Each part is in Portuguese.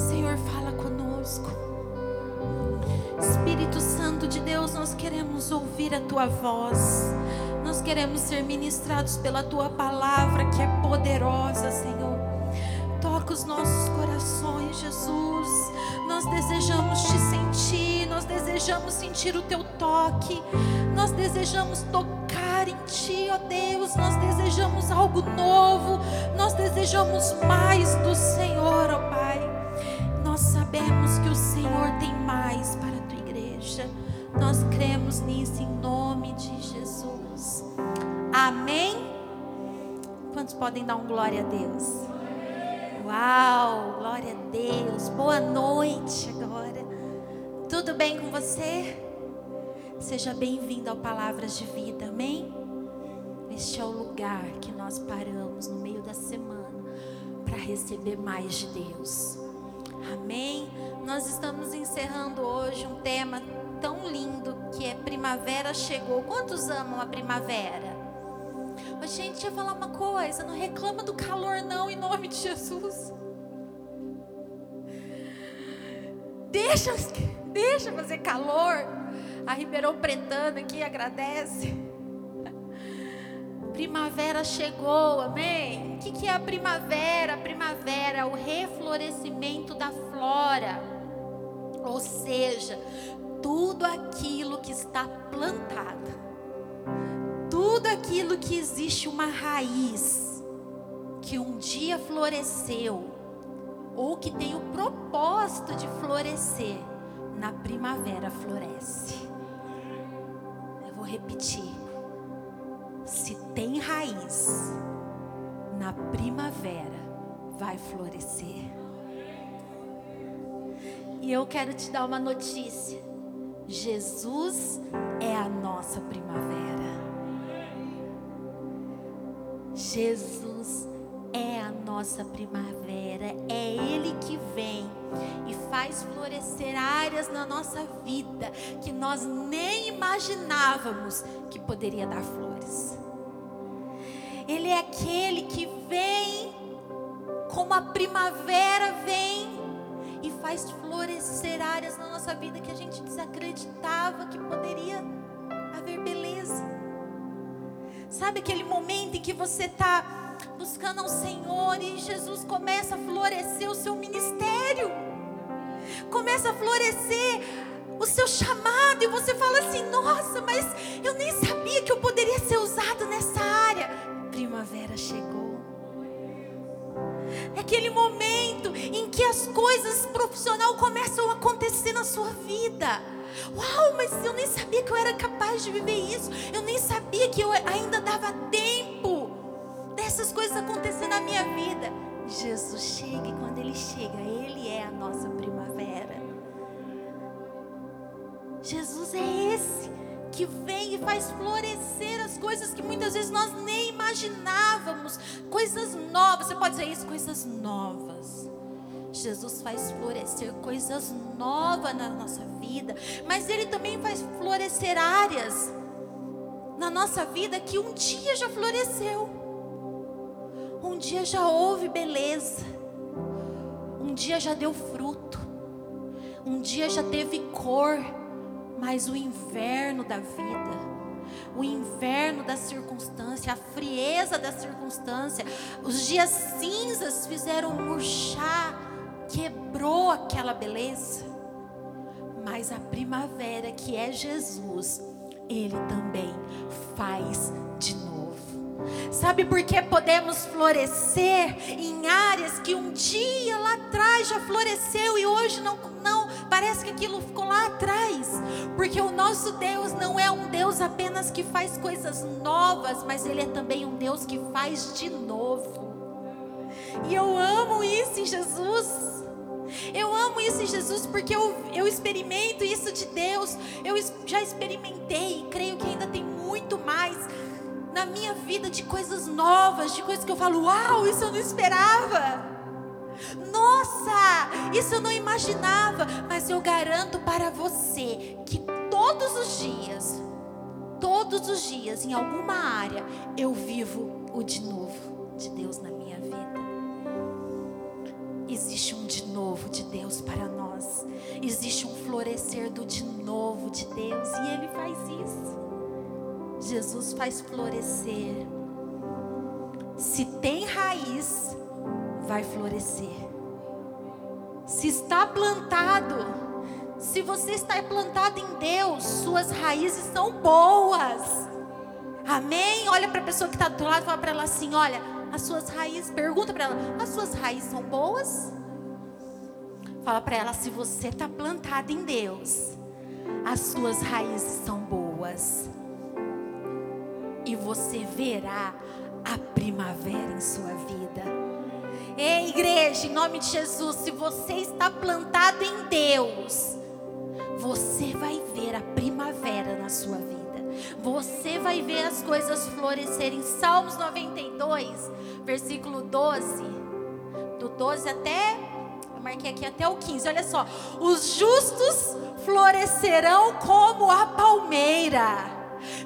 Senhor, fala conosco. Espírito Santo de Deus, nós queremos ouvir a tua voz. Nós queremos ser ministrados pela tua palavra que é poderosa, Senhor. Toca os nossos corações, Jesus. Nós desejamos te sentir, nós desejamos sentir o teu toque. Nós desejamos tocar em ti, ó Deus. Nós desejamos algo novo. Nós desejamos mais do Senhor, ó Pai. Sabemos que o Senhor tem mais para a tua igreja. Nós cremos nisso em nome de Jesus. Amém? Quantos podem dar um glória a Deus? Uau, glória a Deus. Boa noite agora. Tudo bem com você? Seja bem-vindo ao Palavras de Vida, amém? Este é o lugar que nós paramos no meio da semana para receber mais de Deus. Amém? Nós estamos encerrando hoje um tema tão lindo que é Primavera Chegou. Quantos amam a primavera? Mas, gente, deixa eu falar uma coisa: não reclama do calor, não, em nome de Jesus. Deixa, deixa fazer calor. A Ribeirão Pretana aqui agradece. Primavera chegou, amém? O que, é a primavera? A primavera é o reflorescimento da flora. Ou seja, tudo aquilo que está plantado, tudo aquilo que existe uma raiz, que um dia floresceu, ou que tem o propósito de florescer, na primavera floresce. Eu vou repetir. Se tem raiz, na primavera vai florescer. E eu quero te dar uma notícia. Jesus é a nossa primavera. Jesus é a nossa primavera. É Ele que vem e faz florescer áreas na nossa vida que nós nem imaginávamos que poderia dar flores. Ele é aquele que vem como a primavera vem e faz florescer áreas na nossa vida que a gente desacreditava que poderia haver beleza. Sabe aquele momento em que você está buscando ao Senhor e Jesus começa a florescer o seu ministério, começa a florescer o seu chamado e você fala assim: Nossa, mas eu nem sabia que eu poderia ser usado nessa área. Primavera chegou. É aquele momento em que as coisas profissional começam a acontecer na sua vida. Uau, mas eu nem sabia que eu era capaz de viver isso. Eu nem sabia que eu ainda dava tempo dessas coisas acontecer na minha vida. Jesus chega e quando ele chega, ele é a nossa primavera. Jesus é esse que vem e faz florescer as coisas que muitas vezes nós nem imaginávamos, coisas novas. Você pode dizer isso, coisas novas. Jesus faz florescer coisas novas na nossa vida, mas Ele também faz florescer áreas na nossa vida que um dia já floresceu, um dia já houve beleza, um dia já deu fruto, um dia já teve cor, mas o inverno da vida, o inverno da circunstância, a frieza da circunstância, os dias cinzas fizeram murchar, quebrou aquela beleza. Mas a primavera, que é Jesus, Ele também faz de novo. Sabe por que podemos florescer em áreas que um dia lá atrás já floresceu e hoje não, não parece que aquilo ficou lá atrás? Porque o nosso Deus não é um Deus apenas que faz coisas novas, mas Ele é também um Deus que faz de novo. E eu amo isso em Jesus. Eu amo isso em Jesus porque eu, eu experimento isso de Deus. Eu já experimentei e creio que ainda tem muito mais na minha vida de coisas novas, de coisas que eu falo, uau, isso eu não esperava. Nossa, isso eu não imaginava, mas eu garanto para você que todos os dias, todos os dias, em alguma área, eu vivo o de novo de Deus na minha vida. existe um de novo de Deus para nós. Existe um florescer do de novo de Deus e Ele faz isso. Jesus faz florescer. Se tem raiz, vai florescer. Se está plantado, se você está plantado em Deus, suas raízes são boas. Amém? Olha para a pessoa que está do lado e fala para ela assim: olha, as suas raízes, pergunta para ela, as suas raízes são boas? Fala para ela, se você está plantado em Deus, as suas raízes são boas. E você verá a primavera em sua vida. Ei, igreja, em nome de Jesus, se você está plantado em Deus, você vai ver a primavera na sua vida. Você vai ver as coisas florescerem. Salmos 92, versículo 12. Do 12 até, eu marquei aqui até o 15. Olha só. Os justos florescerão como a palmeira,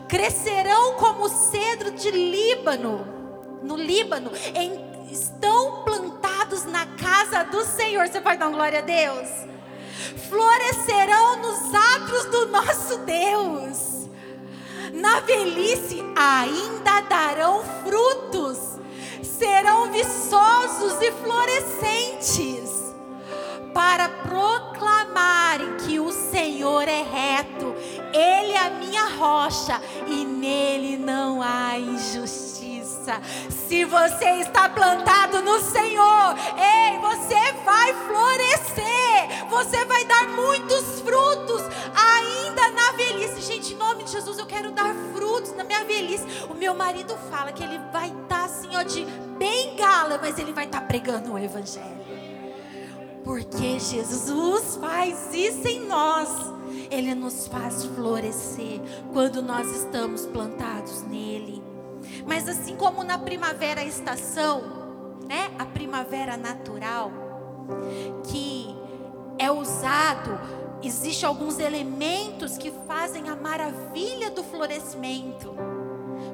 crescerão como o cedro de Líbano. No Líbano, em, estão plantados na casa do Senhor. Você pode dar glória a Deus? Florescerão nos atos do nosso Deus na velhice ainda darão frutos, serão viçosos e florescentes, para proclamarem que o Senhor é reto, Ele é a minha rocha e nele não há injustiça. Se você está plantado no Senhor, ei, você vai florescer, você vai dar muitos frutos ainda na velhice. Gente, em nome de Jesus, eu quero dar frutos na minha velhice. O meu marido fala que ele vai estar tá, assim, ó, de bengala, mas ele vai estar tá pregando o Evangelho. Porque Jesus faz isso em nós. Ele nos faz florescer quando nós estamos plantados nele. Mas assim como na primavera a estação, né? A primavera natural, que é usado Existem alguns elementos que fazem a maravilha do florescimento,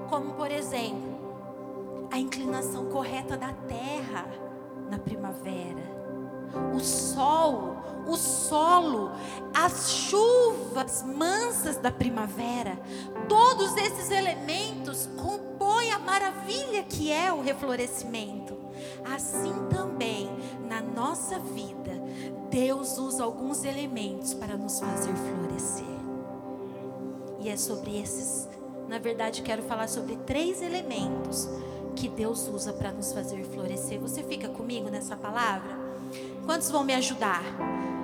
como por exemplo, a inclinação correta da terra na primavera, o sol, o solo, as chuvas mansas da primavera, todos esses elementos compõem maravilha que é o reflorescimento. Assim também na nossa vida, Deus usa alguns elementos para nos fazer florescer. E é sobre esses, na verdade, quero falar sobre três elementos que Deus usa para nos fazer florescer. Você fica comigo nessa palavra? Quantos vão me ajudar?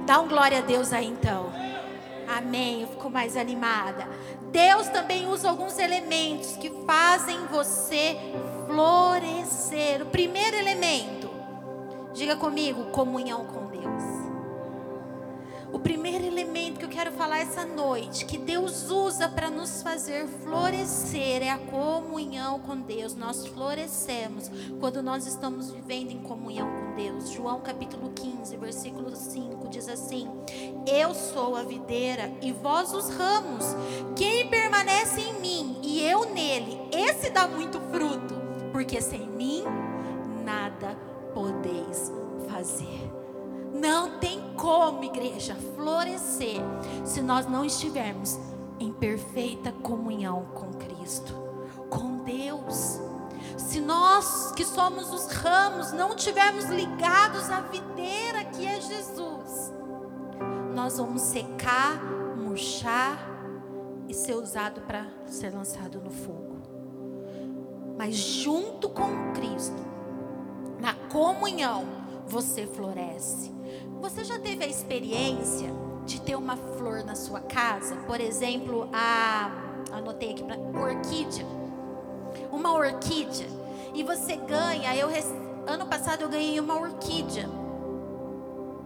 Dá um glória a Deus aí então. Amém. Eu fico mais animada. Deus também usa alguns elementos que fazem você florescer. O primeiro elemento, diga comigo, comunhão com. O primeiro elemento que eu quero falar essa noite, que Deus usa para nos fazer florescer, é a comunhão com Deus. Nós florescemos quando nós estamos vivendo em comunhão com Deus. João capítulo 15, versículo 5 diz assim: Eu sou a videira e vós os ramos. Quem permanece em mim e eu nele, esse dá muito fruto, porque sem mim nada podeis fazer. Não tem como, igreja, florescer se nós não estivermos em perfeita comunhão com Cristo, com Deus. Se nós que somos os ramos não estivermos ligados à videira que é Jesus, nós vamos secar, murchar e ser usado para ser lançado no fogo. Mas junto com Cristo, na comunhão, você floresce. Você já teve a experiência de ter uma flor na sua casa? Por exemplo, a anotei aqui para orquídea. Uma orquídea e você ganha, eu ano passado eu ganhei uma orquídea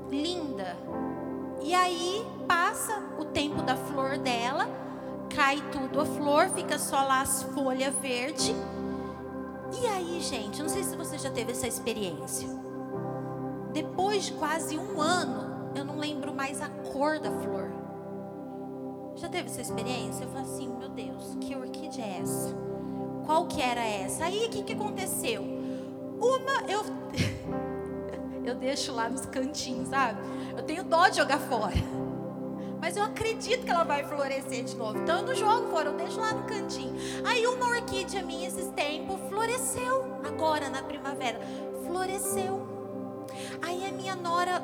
linda. E aí passa o tempo da flor dela, cai tudo a flor, fica só lá as folhas verdes. E aí, gente, não sei se você já teve essa experiência depois de quase um ano, eu não lembro mais a cor da flor. Já teve essa experiência? Eu falei assim, meu Deus, que orquídea é essa? Qual que era essa? Aí o que, que aconteceu? Uma, eu, eu deixo lá nos cantinhos, sabe? Eu tenho dó de jogar fora. Mas eu acredito que ela vai florescer de novo. Então eu não jogo fora, eu deixo lá no cantinho. Aí uma orquídea minha esses tempos floresceu agora na primavera. Floresceu. Aí a minha nora,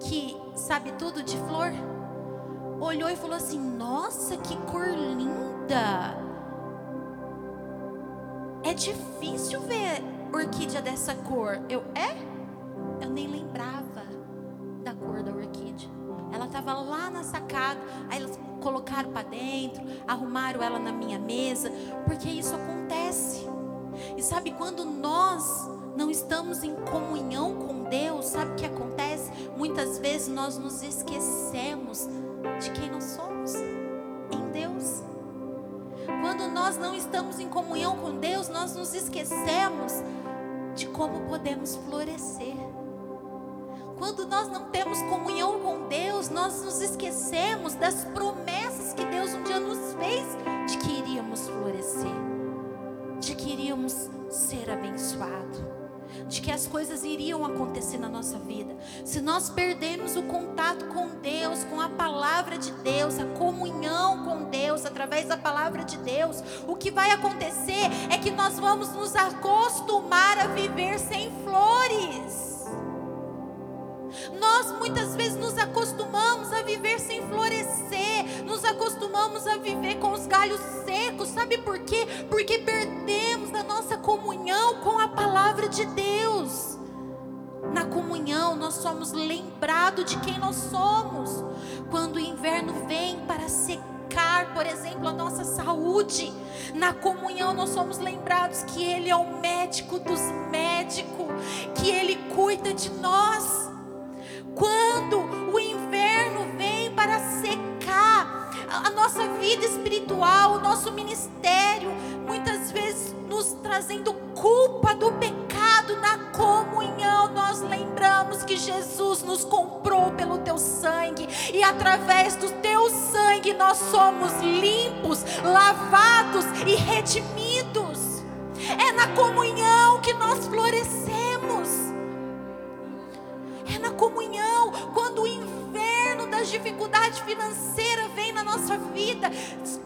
que sabe tudo de flor, olhou e falou assim: Nossa, que cor linda! É difícil ver orquídea dessa cor. Eu, é? Eu nem lembrava da cor da orquídea. Ela estava lá na sacada, aí elas colocaram para dentro, arrumaram ela na minha mesa, porque isso acontece. E sabe quando nós não estamos em comunhão com Deus, sabe o que acontece? Muitas vezes nós nos esquecemos de quem nós somos em Deus. Quando nós não estamos em comunhão com Deus, nós nos esquecemos de como podemos florescer. Quando nós não temos comunhão com Deus, nós nos esquecemos das promessas que Deus um dia nos fez de que iríamos florescer, de que iríamos ser abençoados de que as coisas iriam acontecer na nossa vida. Se nós perdermos o contato com Deus, com a palavra de Deus, a comunhão com Deus através da palavra de Deus, o que vai acontecer é que nós vamos nos acostumar a viver sem flores. Nós muitas vezes nos acostumamos a viver sem florescer, nos acostumamos a viver com os galhos secos. Sabe por quê? Porque perdemos a nossa comunhão com a palavra de Deus. Na comunhão, nós somos lembrados de quem nós somos. Quando o inverno vem para secar, por exemplo, a nossa saúde, na comunhão nós somos lembrados que Ele é o médico dos médicos, que Ele cuida de nós. Quando o inverno vem para secar a nossa vida espiritual, o nosso ministério, muitas vezes nos trazendo culpa do pecado na comunhão, nós lembramos que Jesus nos comprou pelo teu sangue e através do teu sangue nós somos limpos, lavados e redimidos. É na comunhão que nós florescemos é na comunhão. Quando o inverno das dificuldades financeiras vem na nossa vida,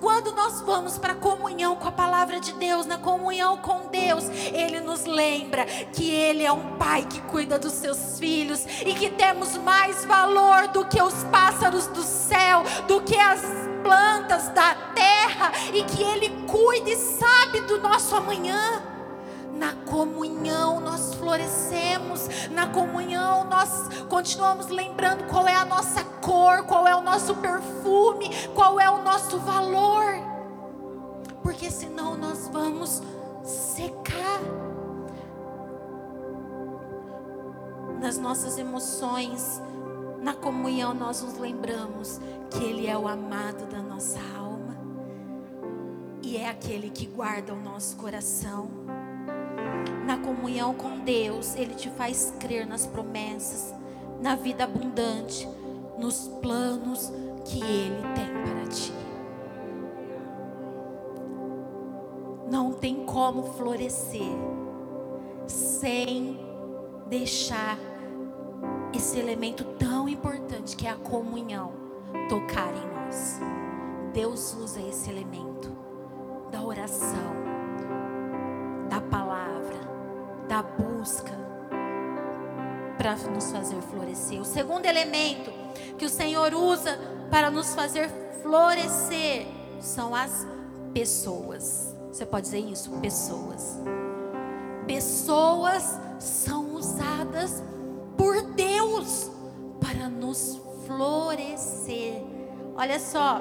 quando nós vamos para a comunhão com a palavra de Deus, na comunhão com Deus, Ele nos lembra que Ele é um Pai que cuida dos seus filhos e que temos mais valor do que os pássaros do céu, do que as plantas da terra e que Ele cuida e sabe do nosso amanhã. Na comunhão nós florescemos, na comunhão nós continuamos lembrando qual é a nossa cor, qual é o nosso perfume, qual é o nosso valor, porque senão nós vamos secar. Nas nossas emoções, na comunhão nós nos lembramos que Ele é o amado da nossa alma e é aquele que guarda o nosso coração na comunhão com Deus, Ele te faz crer nas promessas, na vida abundante, nos planos que Ele tem para ti. Não tem como florescer sem deixar esse elemento tão importante que é a comunhão tocar em nós. Deus usa esse elemento da oração, da busca para nos fazer florescer. O segundo elemento que o Senhor usa para nos fazer florescer são as pessoas. Você pode dizer isso? Pessoas. Pessoas são usadas por Deus para nos florescer. Olha só,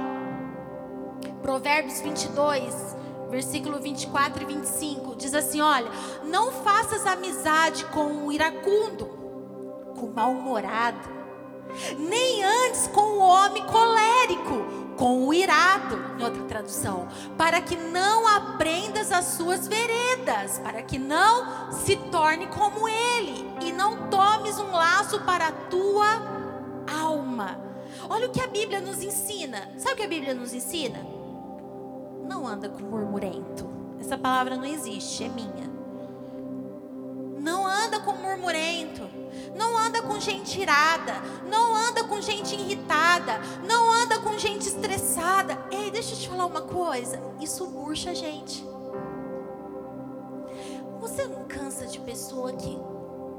Provérbios 22, versículo 24 e 25, diz assim: Olha, não faças amizade com o iracundo, com o mal-humorado, nem antes com o homem colérico, com o irado, em outra tradução, para que não aprendas as suas veredas, para que não se torne como ele, e não tomes um laço para a tua alma. Olha o que a Bíblia nos ensina. Sabe o que a Bíblia nos ensina? Não anda com murmurento. Essa palavra não existe, é minha. Não anda com murmurento. Não anda com gente irada, não anda com gente irritada, não anda com gente estressada. Ei, deixa eu te falar uma coisa, isso murcha a gente. Você não cansa de pessoa que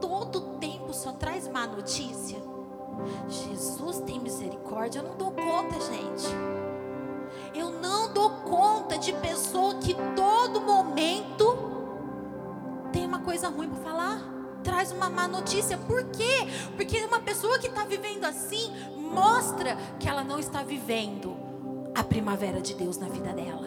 todo tempo só traz má notícia? Jesus tem misericórdia, eu não dou conta, gente. Eu não dou conta de pessoa que todo momento tem uma coisa ruim para falar, traz uma má notícia. Por quê? Porque uma pessoa que está vivendo assim mostra que ela não está vivendo a primavera de Deus na vida dela.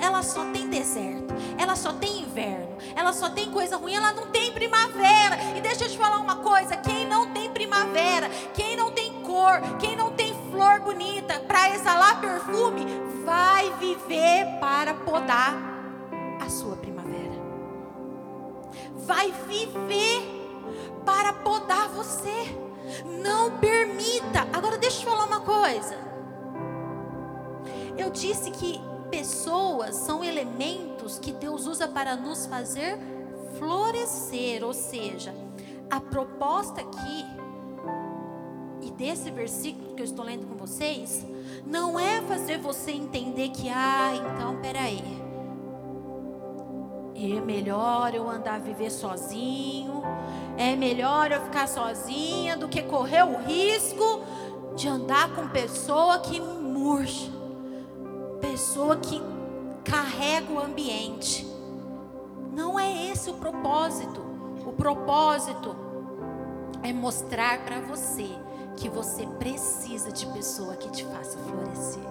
Ela só tem deserto, ela só tem inverno, ela só tem coisa ruim, ela não tem primavera. E deixa eu te falar uma coisa: quem não tem primavera, quem não tem cor, quem não tem flor bonita para exalar perfume, vai viver para podar a sua primavera. Vai viver para podar você. Não permita. Agora deixa eu falar uma coisa. Eu disse que pessoas são elementos que Deus usa para nos fazer florescer, ou seja, a proposta aqui desse versículo que eu estou lendo com vocês, não é fazer você entender que, ah, então peraí, é melhor eu andar viver sozinho, é melhor eu ficar sozinha do que correr o risco de andar com pessoa que murcha, pessoa que carrega o ambiente. Não é esse o propósito. O propósito é mostrar para você que você precisa de pessoa que te faça florescer.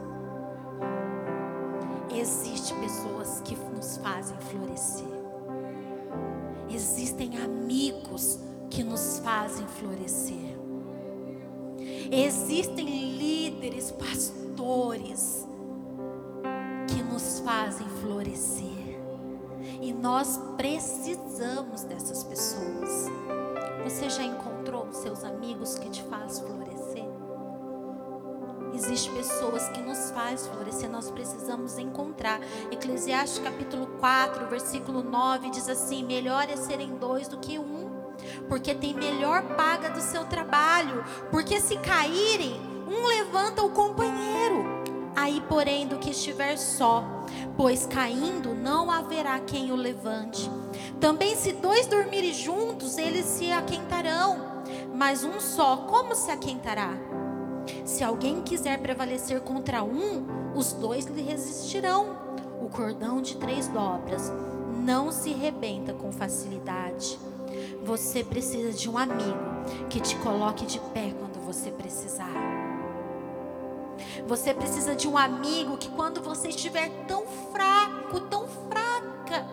Existem pessoas que nos fazem florescer. Existem amigos que nos fazem florescer. Existem líderes, pastores que nos fazem florescer. E nós precisamos dessas pessoas. Você já encontrou os seus amigos que te fazem florescer? Existem pessoas que nos fazem florescer, nós precisamos encontrar. Eclesiastes capítulo 4, versículo 9 diz assim: Melhor é serem dois do que um, porque tem melhor paga do seu trabalho. Porque se caírem, um levanta o companheiro. Aí, porém, do que estiver só, pois caindo não haverá quem o levante. Também, se dois dormirem juntos, eles se aquentarão, mas um só, como se aquentará? Se alguém quiser prevalecer contra um, os dois lhe resistirão. O cordão de três dobras não se rebenta com facilidade. Você precisa de um amigo que te coloque de pé quando você precisar. Você precisa de um amigo que, quando você estiver tão fraco, tão fraca,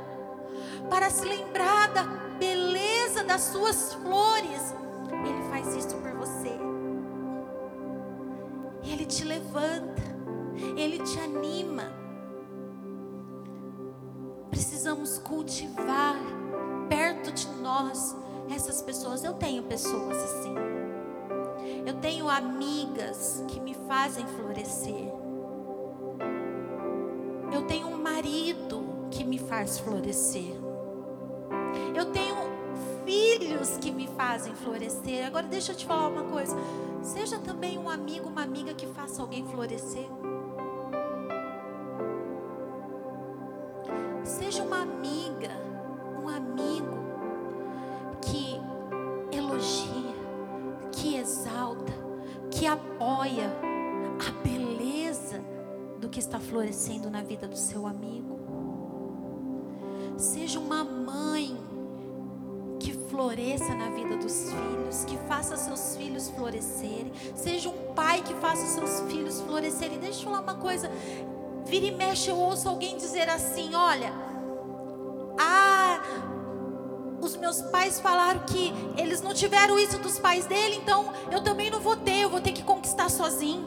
para se lembrar da beleza das suas flores, faz isso por você. Ele te levanta, ele te anima. Precisamos cultivar perto de nós essas pessoas. Eu tenho pessoas assim. Eu tenho amigas que me fazem florescer. Eu tenho um marido que me faz florescer. Eu tenho filhos que me fazem florescer. Agora deixa eu te falar uma coisa. Seja também um amigo, uma amiga que faça alguém florescer. Seja uma amiga, um amigo que elogia, que exalta, que apoia a beleza do que está florescendo na vida do seu amigo. Seja uma mãe floresça na vida dos filhos, que faça seus filhos florescerem. Seja um pai que faça seus filhos florescerem. Deixa eu falar uma coisa. Vira e mexe, eu ouço alguém dizer assim: olha, ah, os meus pais falaram que eles não tiveram isso dos pais dele, então eu também não vou ter, eu vou ter que conquistar sozinho.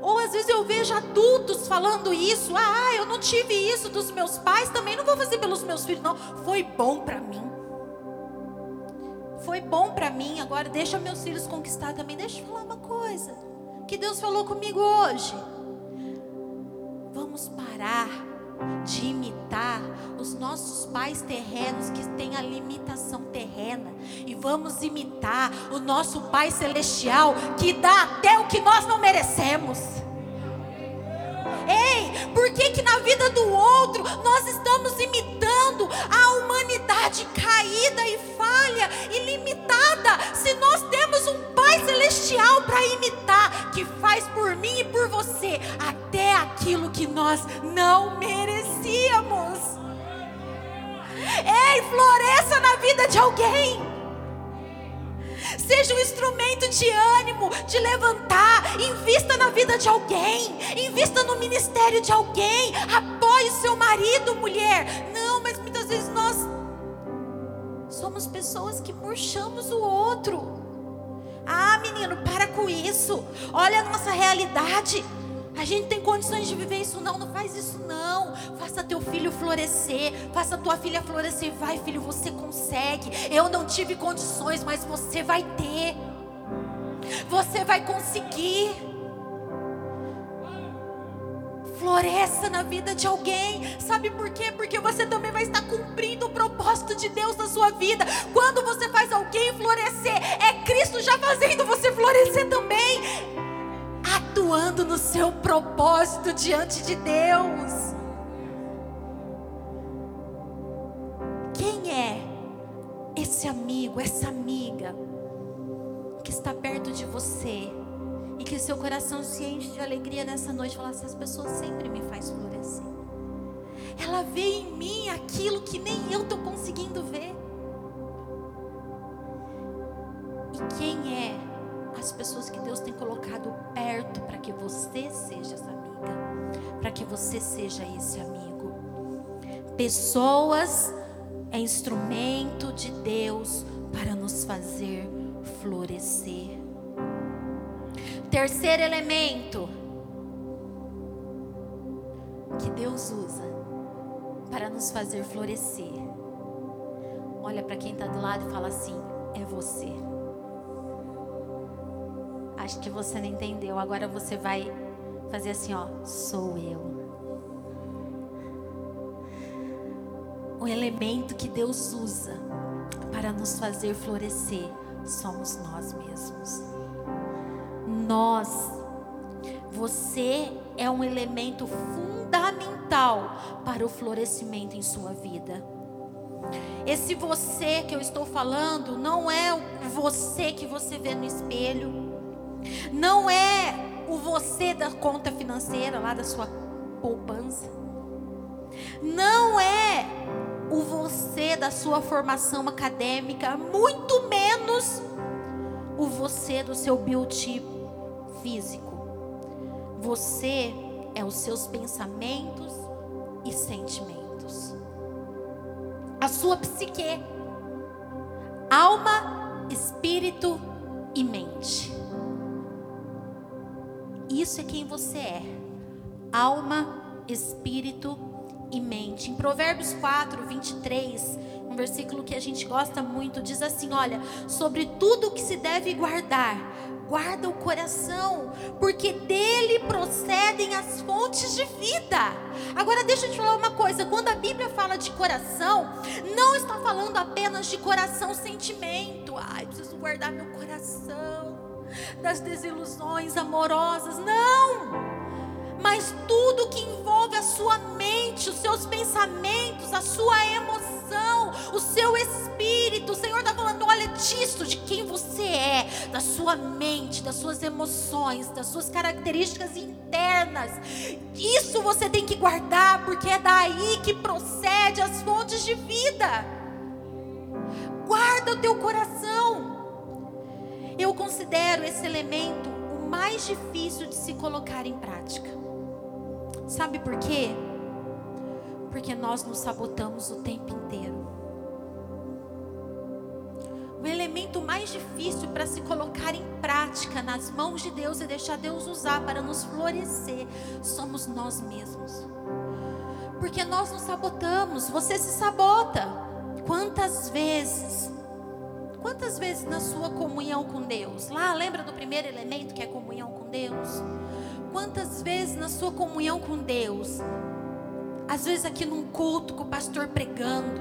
Ou às vezes eu vejo adultos falando isso: ah, eu não tive isso dos meus pais, também não vou fazer pelos meus filhos, não. Foi bom para mim. Foi bom para mim, agora deixa meus filhos conquistar também. Deixa eu falar uma coisa que Deus falou comigo hoje. Vamos parar de imitar os nossos pais terrenos que têm a limitação terrena e vamos imitar o nosso Pai Celestial, que dá até o que nós não merecemos. Ei, por que que na vida do floresça na vida de alguém. Seja um instrumento de ânimo, de levantar. Invista na vida de alguém. Invista no ministério de alguém. Apoie seu marido, mulher. Não, mas muitas vezes nós somos pessoas que murchamos o outro. Ah, menino, para com isso. Olha a nossa realidade. A gente tem condições de viver isso não, não faz isso não. Faça teu filho florescer, faça tua filha florescer. Vai, filho, você consegue. Eu não tive condições, mas você vai ter. Você vai conseguir. Floresça na vida de alguém. Sabe por quê? Porque você também vai estar cumprindo o propósito de Deus na sua vida. Quando você faz alguém florescer, é Cristo já fazendo você florescer também atuando no seu propósito diante de Deus. Quem é esse amigo, essa amiga que está perto de você e que seu coração se enche de alegria nessa noite? Falar, essas pessoas sempre me faz florescer. Ela vê em mim aquilo que nem eu estou conseguindo ver. E quem é as pessoas que Deus tem colocado perto para que você seja essa amiga, para que você seja esse amigo. Pessoas é instrumento de Deus para nos fazer florescer. Terceiro elemento que Deus usa para nos fazer florescer. Olha para quem está do lado e fala assim: é você. Acho que você não entendeu. Agora você vai fazer assim, ó. Sou eu. O elemento que Deus usa para nos fazer florescer somos nós mesmos. Nós. Você é um elemento fundamental para o florescimento em sua vida. Esse você que eu estou falando não é o você que você vê no espelho não é o você da conta financeira, lá da sua poupança. Não é o você da sua formação acadêmica, muito menos o você do seu biotipo físico. Você é os seus pensamentos e sentimentos. A sua psique, alma, espírito e mente. Isso é quem você é. Alma, espírito e mente. Em Provérbios 4, 23, um versículo que a gente gosta muito, diz assim: Olha, sobre tudo que se deve guardar, guarda o coração, porque dele procedem as fontes de vida. Agora deixa eu te falar uma coisa, quando a Bíblia fala de coração, não está falando apenas de coração sentimento. Ai, preciso guardar meu coração das desilusões amorosas. Não! Mas tudo que envolve a sua mente, os seus pensamentos, a sua emoção, o seu espírito. O Senhor está falando: olha disso, de quem você é, da sua mente, das suas emoções, das suas características internas. Isso você tem que guardar, porque é daí que procede as fontes de vida. Guarda o teu coração. Eu considero esse elemento o mais difícil de se colocar em prática. Sabe por quê? Porque nós nos sabotamos o tempo inteiro. O elemento mais difícil para se colocar em prática nas mãos de Deus e deixar Deus usar para nos florescer somos nós mesmos. Porque nós nos sabotamos, você se sabota. Quantas vezes Quantas vezes na sua comunhão com Deus? Lá, lembra do primeiro elemento que é comunhão com Deus? Quantas vezes na sua comunhão com Deus Às vezes aqui num culto com o pastor pregando,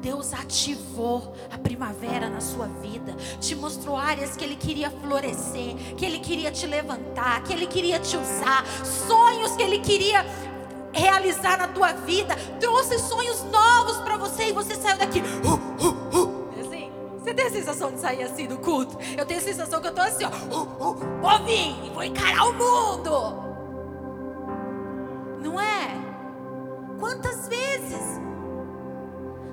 Deus ativou a primavera na sua vida, te mostrou áreas que Ele queria florescer, que Ele queria te levantar, que Ele queria te usar, sonhos que Ele queria realizar na tua vida, trouxe sonhos novos para você e você saiu daqui. Uh, uh, uh. Tem a sensação de sair assim do culto? Eu tenho a sensação que eu estou assim, ó. Uh, uh, vou vir, vou encarar o mundo. Não é? Quantas vezes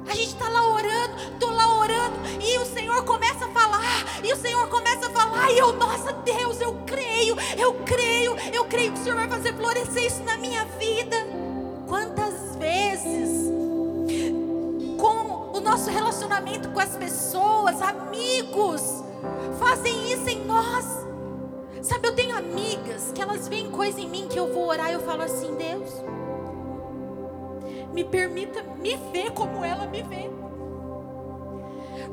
a gente está lá orando, estou lá orando, e o Senhor começa a falar, e o Senhor começa a falar, e eu, nossa Deus, eu creio, eu creio, eu creio que o Senhor vai fazer florescer isso na minha vida. Quantas nosso relacionamento com as pessoas, amigos, fazem isso em nós. Sabe, eu tenho amigas que elas veem coisa em mim que eu vou orar e eu falo assim, Deus me permita me ver como ela me vê.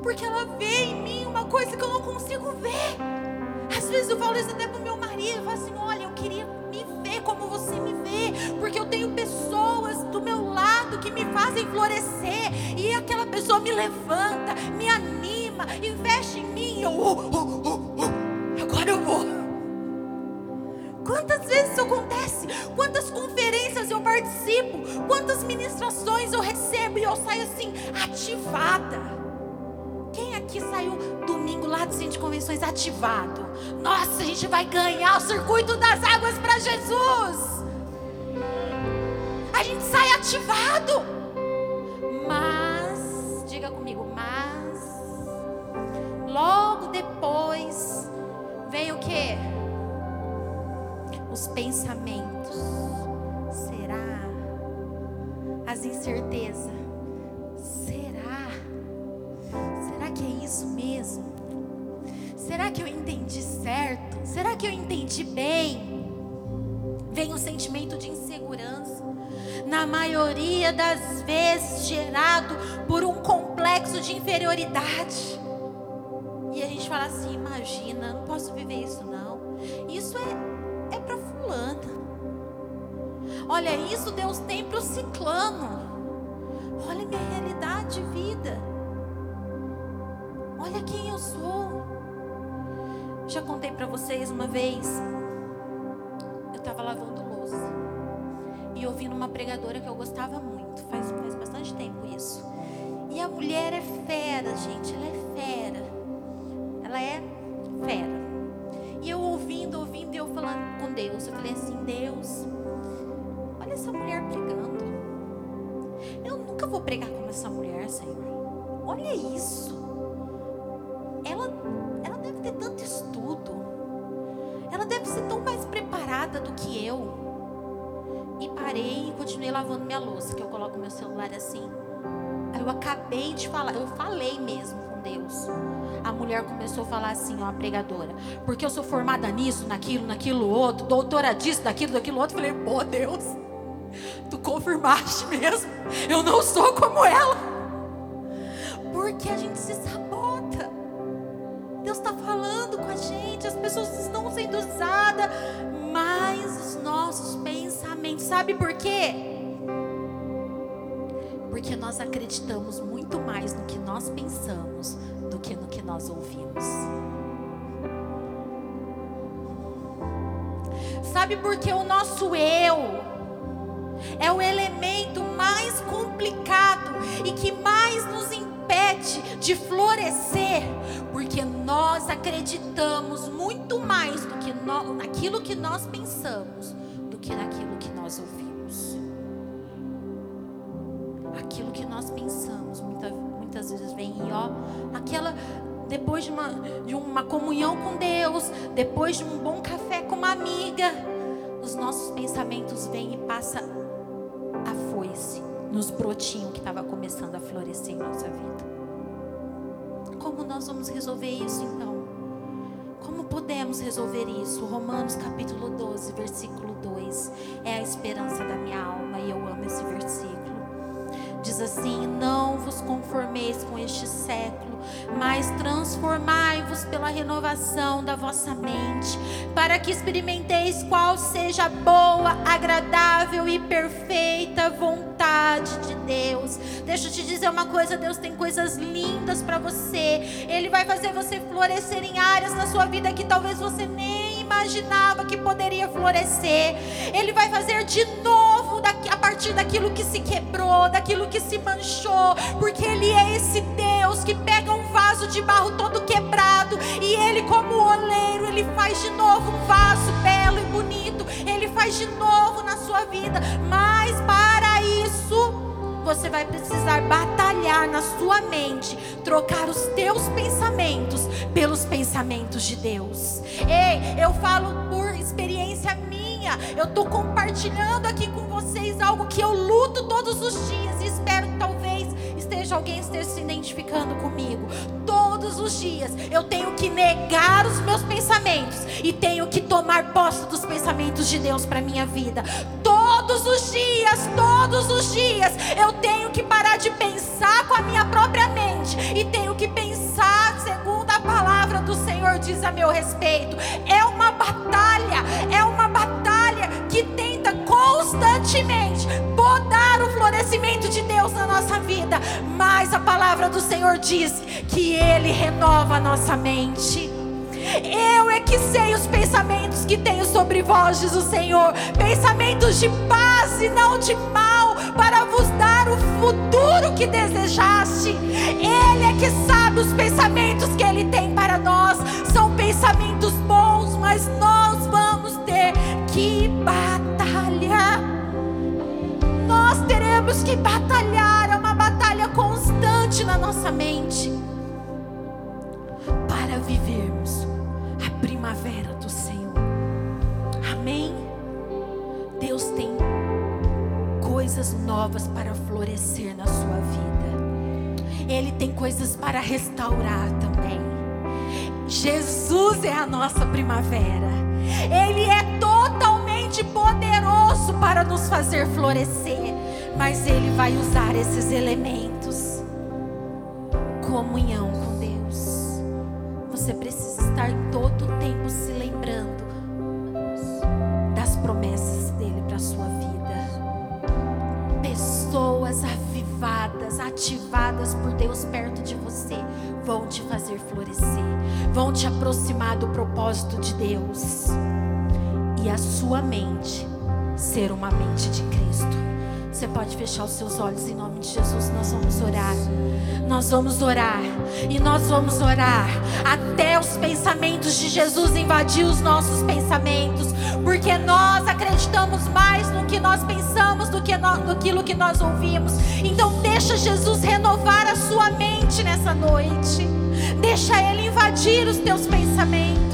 Porque ela vê em mim uma coisa que eu não consigo ver. Às vezes eu falo isso até pro meu marido, eu falo assim, olha, eu queria como você me vê, porque eu tenho pessoas do meu lado que me fazem florescer, e aquela pessoa me levanta, me anima, investe em mim, eu, oh, oh, oh, oh, agora eu vou. Quantas vezes isso acontece? Quantas conferências eu participo? Quantas ministrações eu recebo e eu saio assim, ativada? Quem aqui saiu domingo lá do centro de convenções ativado? Nossa, a gente vai ganhar o circuito das águas para Jesus. A gente sai ativado. Mas, diga comigo, mas logo depois vem o que? os pensamentos? Será? As incertezas? Isso mesmo? Será que eu entendi certo? Será que eu entendi bem? Vem o sentimento de insegurança, na maioria das vezes gerado por um complexo de inferioridade. E a gente fala assim: imagina, não posso viver isso não. Isso é é para fulana. Olha, isso Deus tem para o ciclano. Olha minha realidade de vida. Olha quem eu sou. Já contei para vocês uma vez. Eu estava lavando louça. E ouvindo uma pregadora que eu gostava muito. Faz, faz bastante tempo isso. E a mulher é fera, gente. Ela é fera. Ela é fera. E eu ouvindo, ouvindo, e eu falando com Deus. Eu falei assim: Deus, olha essa mulher pregando. Eu nunca vou pregar como essa mulher, Senhor. Olha isso. Lavando minha louça, que eu coloco meu celular assim. Eu acabei de falar, eu falei mesmo com Deus a mulher começou a falar assim, ó, a pregadora, porque eu sou formada nisso, naquilo, naquilo outro, doutora disso, daquilo, daquilo outro. Falei, pô, Deus, tu confirmaste mesmo. Eu não sou como ela. Porque a gente se sabota. Deus está falando com a gente, as pessoas estão sendo usadas, mas os nossos pensamentos, sabe por quê? Porque nós acreditamos muito mais no que nós pensamos do que no que nós ouvimos. Sabe por que o nosso eu é o elemento mais complicado e que mais nos impede de florescer? Porque nós acreditamos muito mais do que no, naquilo que nós pensamos do que naquilo que nós ouvimos depois de uma, de uma comunhão com Deus, depois de um bom café com uma amiga, os nossos pensamentos vêm e passa a foice nos brotinhos que estava começando a florescer em nossa vida. Como nós vamos resolver isso então? Como podemos resolver isso? Romanos capítulo 12, versículo 2 é a esperança da minha alma e eu amo esse versículo Diz assim: Não vos conformeis com este século, mas transformai-vos pela renovação da vossa mente, para que experimenteis qual seja a boa, agradável e perfeita vontade de Deus. Deixa eu te dizer uma coisa: Deus tem coisas lindas para você, Ele vai fazer você florescer em áreas na sua vida que talvez você nem imaginava que poderia florescer. Ele vai fazer de novo a partir daquilo que se quebrou, daquilo que se manchou, porque Ele é esse Deus que pega um vaso de barro todo quebrado e Ele, como oleiro, Ele faz de novo um vaso belo e bonito. Ele faz de novo na sua vida, mas para isso você vai precisar batalhar na sua mente, trocar os teus pensamentos pelos pensamentos de Deus. Ei, eu falo por experiência minha, eu estou compartilhando aqui com vocês algo que eu luto todos os dias e espero que talvez esteja alguém esteja se identificando comigo. Todos os dias eu tenho que negar os meus pensamentos e tenho que tomar posse dos pensamentos de Deus para minha vida. Todos os dias, todos os dias, eu tenho que parar de pensar com a minha própria mente e tenho que pensar segundo a palavra do Senhor diz a meu respeito. É uma batalha, é uma que tenta constantemente podar o florescimento de Deus na nossa vida, mas a palavra do Senhor diz que Ele renova a nossa mente. Eu é que sei os pensamentos que tenho sobre vós, diz o Senhor. Pensamentos de paz e não de mal, para vos dar o futuro que desejaste. Ele é que sabe os pensamentos que Ele tem para nós. São pensamentos bons, mas nós que batalhar. Nós teremos que batalhar. É uma batalha constante na nossa mente para vivermos primavera do Senhor. Amém? Deus tem coisas novas para florescer na sua vida. Ele tem coisas para restaurar também. Jesus é a nossa primavera. Ele é totalmente poderoso para nos fazer florescer. Mas Ele vai usar esses elementos. Comunhão com Deus. Você precisa estar todo o tempo se lembrando das promessas dele para a sua vida. Pessoas avivadas, ativadas por Deus perto de você, vão te fazer florescer, vão te aproximar do propósito de Deus. E a sua mente ser uma mente de Cristo. Você pode fechar os seus olhos em nome de Jesus. Nós vamos orar. Nós vamos orar. E nós vamos orar até os pensamentos de Jesus invadir os nossos pensamentos. Porque nós acreditamos mais no que nós pensamos do que no, naquilo que nós ouvimos. Então deixa Jesus renovar a sua mente nessa noite. Deixa Ele invadir os teus pensamentos.